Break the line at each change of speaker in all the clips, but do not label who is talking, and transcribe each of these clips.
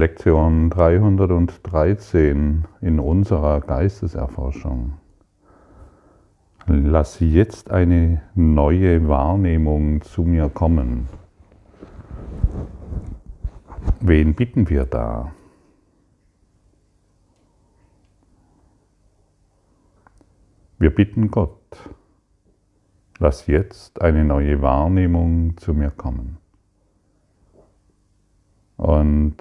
Lektion 313 in unserer Geisteserforschung. Lass jetzt eine neue Wahrnehmung zu mir kommen. Wen bitten wir da? Wir bitten Gott, lass jetzt eine neue Wahrnehmung zu mir kommen. Und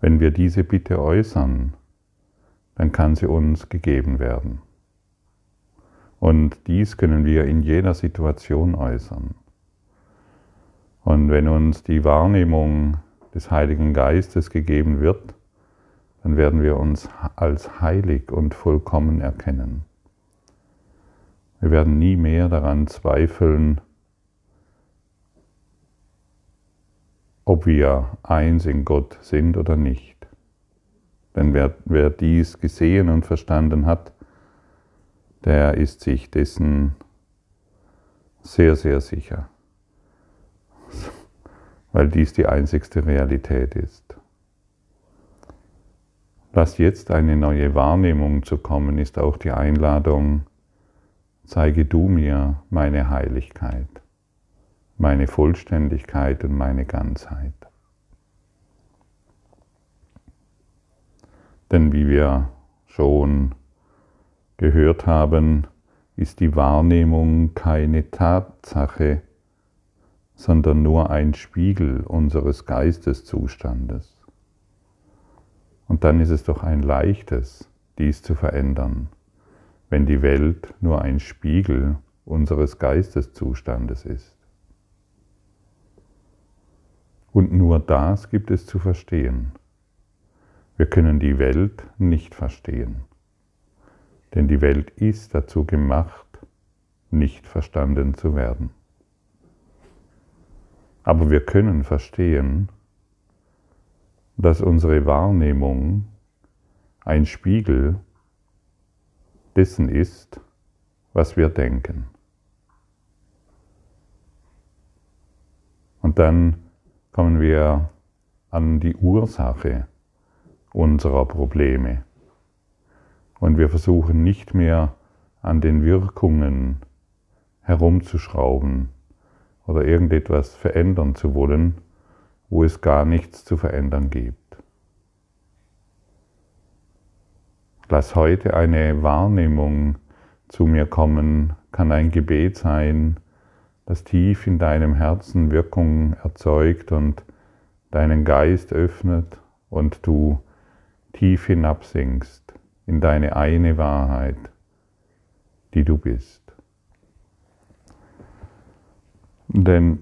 wenn wir diese Bitte äußern, dann kann sie uns gegeben werden. Und dies können wir in jeder Situation äußern. Und wenn uns die Wahrnehmung des Heiligen Geistes gegeben wird, dann werden wir uns als heilig und vollkommen erkennen. Wir werden nie mehr daran zweifeln, ob wir eins in Gott sind oder nicht. Denn wer, wer dies gesehen und verstanden hat, der ist sich dessen sehr, sehr sicher, weil dies die einzigste Realität ist. Lass jetzt eine neue Wahrnehmung zu kommen, ist auch die Einladung, zeige du mir meine Heiligkeit, meine Vollständigkeit und meine Ganzheit. Denn wie wir schon gehört haben, ist die Wahrnehmung keine Tatsache, sondern nur ein Spiegel unseres Geisteszustandes. Und dann ist es doch ein leichtes, dies zu verändern, wenn die Welt nur ein Spiegel unseres Geisteszustandes ist. Und nur das gibt es zu verstehen. Wir können die Welt nicht verstehen, denn die Welt ist dazu gemacht, nicht verstanden zu werden. Aber wir können verstehen, dass unsere Wahrnehmung ein Spiegel dessen ist, was wir denken. Und dann kommen wir an die Ursache unserer Probleme. Und wir versuchen nicht mehr an den Wirkungen herumzuschrauben oder irgendetwas verändern zu wollen, wo es gar nichts zu verändern gibt. Lass heute eine Wahrnehmung zu mir kommen, kann ein Gebet sein, das tief in deinem Herzen Wirkung erzeugt und deinen Geist öffnet und du tief hinabsinkst in deine eine Wahrheit, die du bist. Denn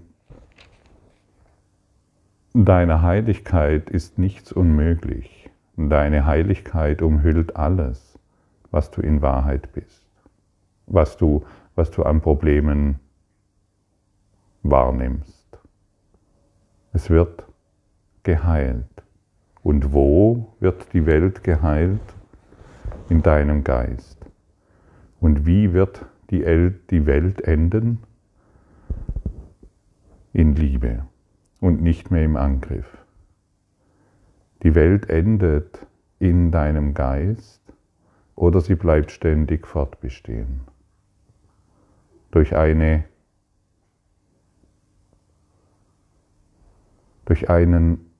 Deiner Heiligkeit ist nichts unmöglich. Deine Heiligkeit umhüllt alles, was du in Wahrheit bist, was du, was du an Problemen wahrnimmst. Es wird geheilt. Und wo wird die Welt geheilt? In deinem Geist. Und wie wird die Welt enden? In Liebe und nicht mehr im Angriff. Die Welt endet in deinem Geist oder sie bleibt ständig fortbestehen. Durch eine durch einen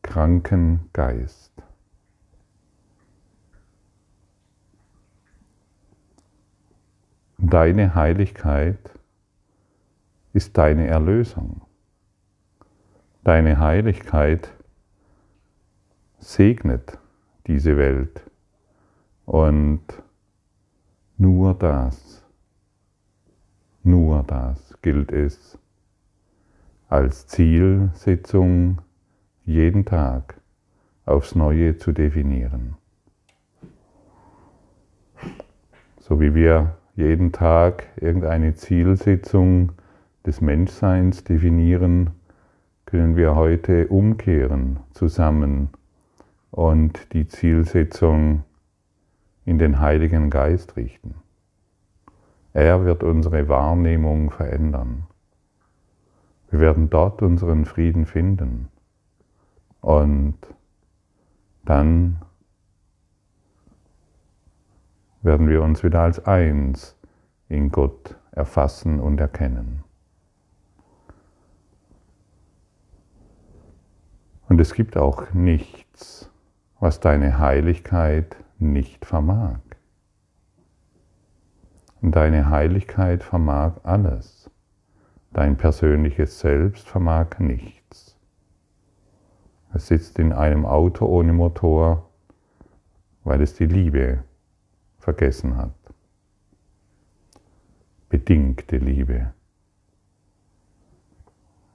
kranken Geist. Deine Heiligkeit ist deine Erlösung. Deine Heiligkeit segnet diese Welt und nur das, nur das gilt es als Zielsetzung jeden Tag aufs Neue zu definieren. So wie wir jeden Tag irgendeine Zielsetzung des Menschseins definieren, können wir heute umkehren zusammen und die Zielsetzung in den Heiligen Geist richten. Er wird unsere Wahrnehmung verändern. Wir werden dort unseren Frieden finden. Und dann werden wir uns wieder als eins in Gott erfassen und erkennen. Und es gibt auch nichts, was deine Heiligkeit nicht vermag. Und deine Heiligkeit vermag alles. Dein persönliches Selbst vermag nichts. Es sitzt in einem Auto ohne Motor, weil es die Liebe vergessen hat. Bedingte Liebe.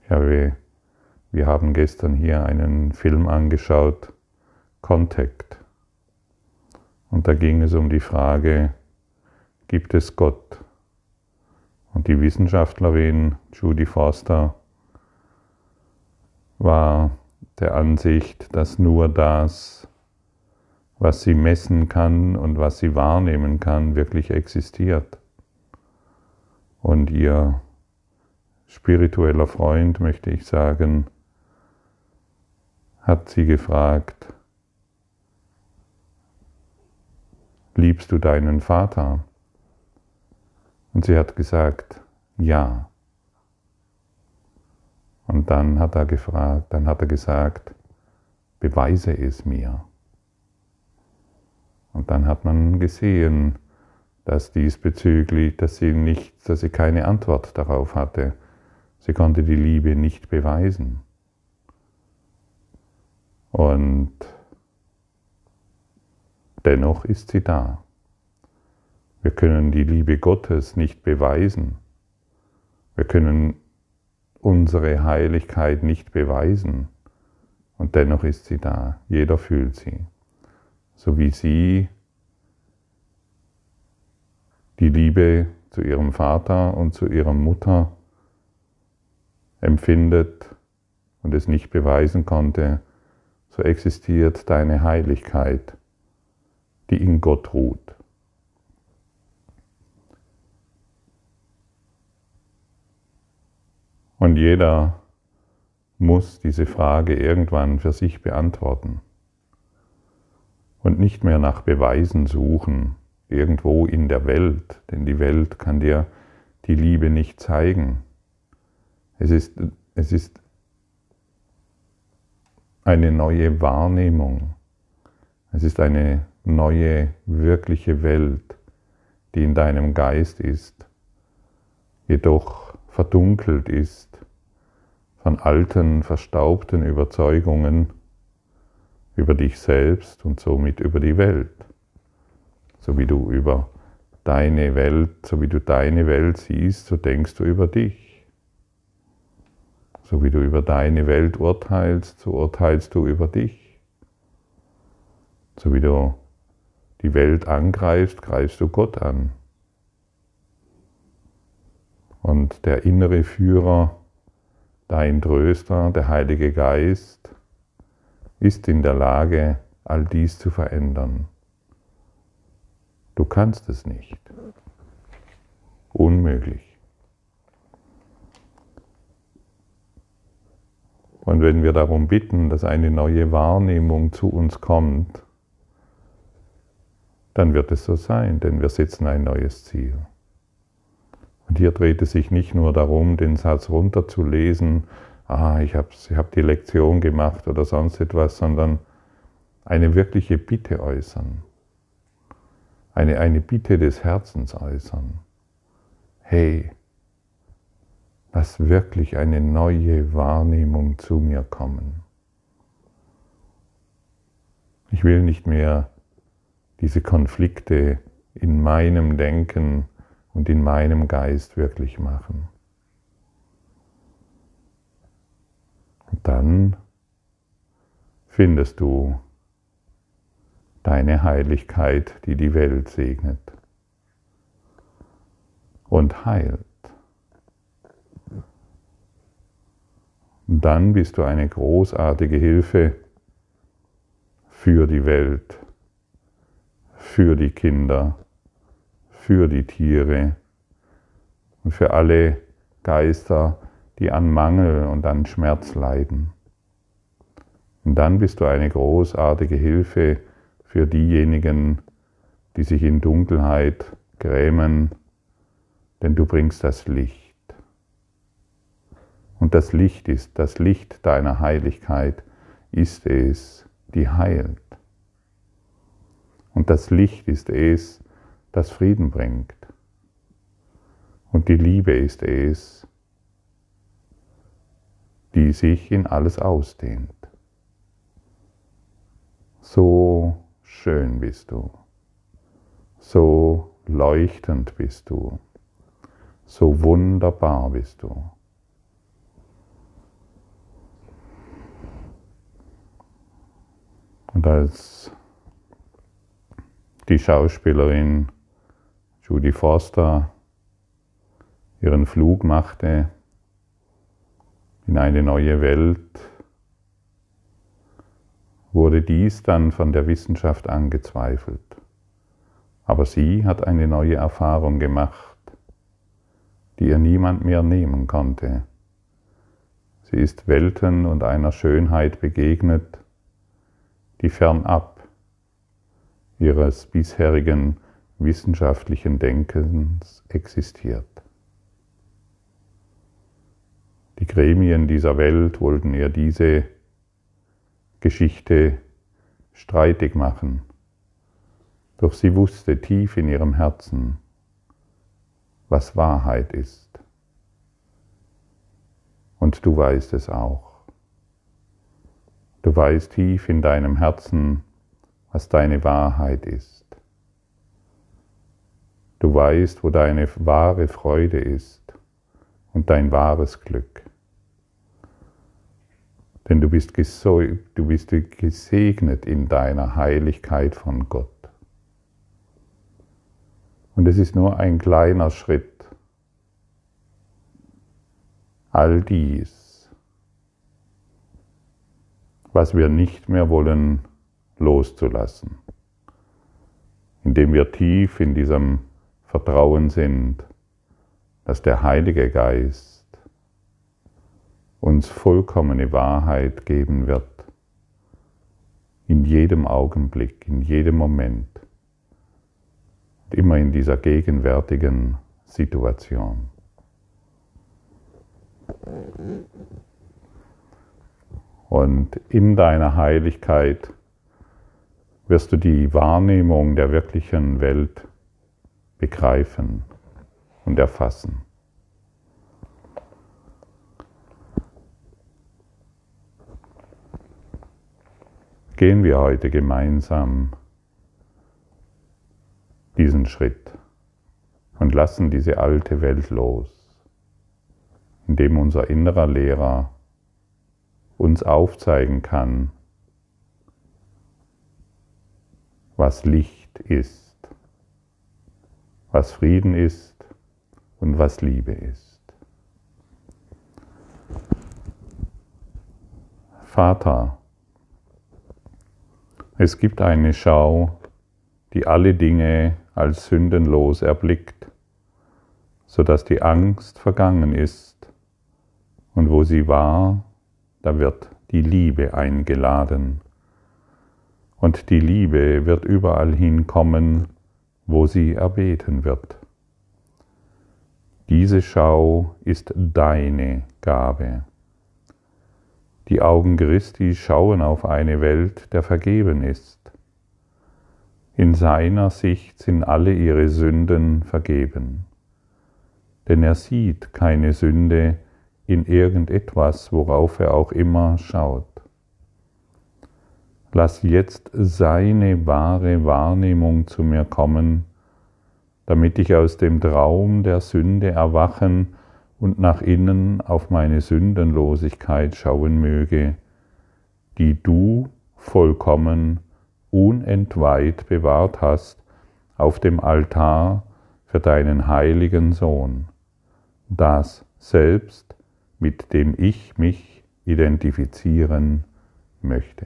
Ich habe, wir haben gestern hier einen Film angeschaut, Contact. Und da ging es um die Frage, gibt es Gott? Und die Wissenschaftlerin Judy Foster war der Ansicht, dass nur das, was sie messen kann und was sie wahrnehmen kann, wirklich existiert. Und ihr spiritueller Freund, möchte ich sagen, hat sie gefragt, liebst du deinen Vater? Und sie hat gesagt, ja. Und dann hat er gefragt, dann hat er gesagt, beweise es mir. Und dann hat man gesehen, dass diesbezüglich, dass sie nicht, dass sie keine Antwort darauf hatte. Sie konnte die Liebe nicht beweisen. Und dennoch ist sie da. Wir können die Liebe Gottes nicht beweisen. Wir können unsere Heiligkeit nicht beweisen. Und dennoch ist sie da. Jeder fühlt sie so wie sie die Liebe zu ihrem Vater und zu ihrer Mutter empfindet und es nicht beweisen konnte, so existiert deine Heiligkeit, die in Gott ruht. Und jeder muss diese Frage irgendwann für sich beantworten und nicht mehr nach Beweisen suchen, irgendwo in der Welt, denn die Welt kann dir die Liebe nicht zeigen. Es ist, es ist eine neue Wahrnehmung. Es ist eine neue, wirkliche Welt, die in deinem Geist ist, jedoch verdunkelt ist von alten, verstaubten Überzeugungen, über dich selbst und somit über die Welt. So wie du über deine Welt, so wie du deine Welt siehst, so denkst du über dich. So wie du über deine Welt urteilst, so urteilst du über dich. So wie du die Welt angreifst, greifst du Gott an. Und der innere Führer, dein Tröster, der Heilige Geist, ist in der Lage, all dies zu verändern. Du kannst es nicht. Unmöglich. Und wenn wir darum bitten, dass eine neue Wahrnehmung zu uns kommt, dann wird es so sein, denn wir setzen ein neues Ziel. Und hier dreht es sich nicht nur darum, den Satz runterzulesen ah, ich habe ich hab die Lektion gemacht oder sonst etwas, sondern eine wirkliche Bitte äußern. Eine, eine Bitte des Herzens äußern. Hey, lass wirklich eine neue Wahrnehmung zu mir kommen. Ich will nicht mehr diese Konflikte in meinem Denken und in meinem Geist wirklich machen. dann findest du deine Heiligkeit, die die Welt segnet und heilt. Und dann bist du eine großartige Hilfe für die Welt, für die Kinder, für die Tiere und für alle Geister, die an Mangel und an Schmerz leiden. Und dann bist du eine großartige Hilfe für diejenigen, die sich in Dunkelheit grämen, denn du bringst das Licht. Und das Licht ist, das Licht deiner Heiligkeit ist es, die heilt. Und das Licht ist es, das Frieden bringt. Und die Liebe ist es, die sich in alles ausdehnt. So schön bist du, so leuchtend bist du, so wunderbar bist du. Und als die Schauspielerin Judy Foster ihren Flug machte in eine neue Welt, wurde dies dann von der Wissenschaft angezweifelt. Aber sie hat eine neue Erfahrung gemacht, die ihr niemand mehr nehmen konnte. Sie ist Welten und einer Schönheit begegnet, die fernab ihres bisherigen wissenschaftlichen Denkens existiert. Die Gremien dieser Welt wollten ihr diese Geschichte streitig machen, doch sie wusste tief in ihrem Herzen, was Wahrheit ist. Und du weißt es auch. Du weißt tief in deinem Herzen, was deine Wahrheit ist. Du weißt, wo deine wahre Freude ist und dein wahres Glück. Denn du bist, du bist gesegnet in deiner Heiligkeit von Gott. Und es ist nur ein kleiner Schritt, all dies was wir nicht mehr wollen, loszulassen. Indem wir tief in diesem Vertrauen sind, dass der Heilige Geist uns vollkommene Wahrheit geben wird, in jedem Augenblick, in jedem Moment, immer in dieser gegenwärtigen Situation. Und in deiner Heiligkeit wirst du die Wahrnehmung der wirklichen Welt begreifen und erfassen. Gehen wir heute gemeinsam diesen Schritt und lassen diese alte Welt los, indem unser innerer Lehrer uns aufzeigen kann, was Licht ist, was Frieden ist und was Liebe ist. Vater, es gibt eine Schau, die alle Dinge als sündenlos erblickt, sodass die Angst vergangen ist und wo sie war, da wird die Liebe eingeladen. Und die Liebe wird überall hinkommen, wo sie erbeten wird. Diese Schau ist deine Gabe. Die Augen Christi schauen auf eine Welt, der vergeben ist. In seiner Sicht sind alle ihre Sünden vergeben. Denn er sieht keine Sünde, in irgendetwas, worauf er auch immer schaut. Lass jetzt seine wahre Wahrnehmung zu mir kommen, damit ich aus dem Traum der Sünde erwachen und nach innen auf meine Sündenlosigkeit schauen möge, die du vollkommen unentweiht bewahrt hast auf dem Altar für deinen heiligen Sohn, das selbst mit dem ich mich identifizieren möchte.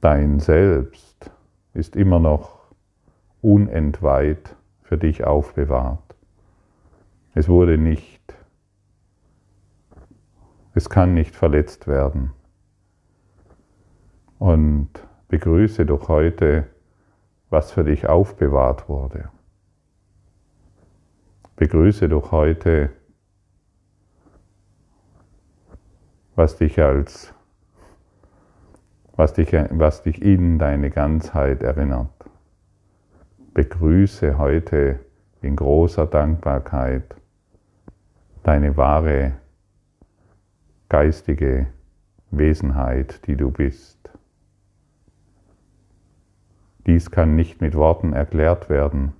Dein Selbst ist immer noch unentweiht für dich aufbewahrt. Es wurde nicht, es kann nicht verletzt werden. Und begrüße doch heute, was für dich aufbewahrt wurde. Begrüße doch heute, was dich als was dich, was dich in deine Ganzheit erinnert. Begrüße heute in großer Dankbarkeit deine wahre geistige Wesenheit, die du bist. Dies kann nicht mit Worten erklärt werden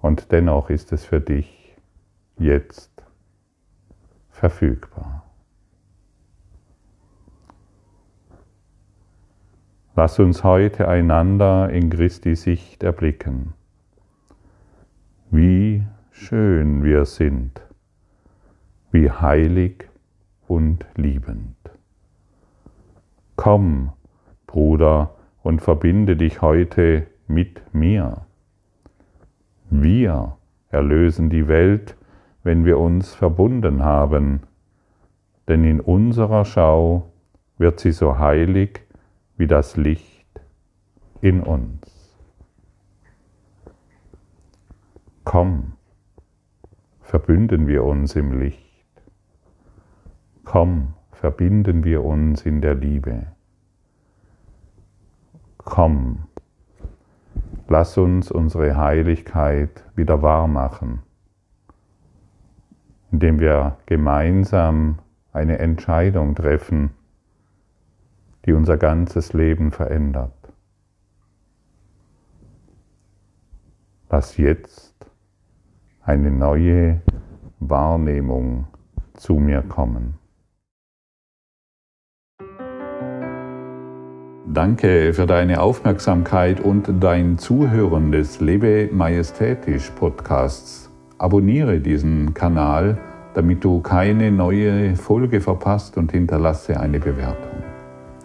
und dennoch ist es für dich jetzt verfügbar. Lass uns heute einander in Christi Sicht erblicken. Wie schön wir sind, wie heilig und liebend. Komm, Bruder, und verbinde dich heute mit mir. Wir erlösen die Welt, wenn wir uns verbunden haben, denn in unserer Schau wird sie so heilig, wie das Licht in uns. Komm, verbünden wir uns im Licht. Komm, verbinden wir uns in der Liebe. Komm, lass uns unsere Heiligkeit wieder wahr machen, indem wir gemeinsam eine Entscheidung treffen, die unser ganzes Leben verändert. Lass jetzt eine neue Wahrnehmung zu mir kommen. Danke für deine Aufmerksamkeit und dein Zuhören des Lebe Majestätisch Podcasts. Abonniere diesen Kanal, damit du keine neue Folge verpasst und hinterlasse eine Bewertung.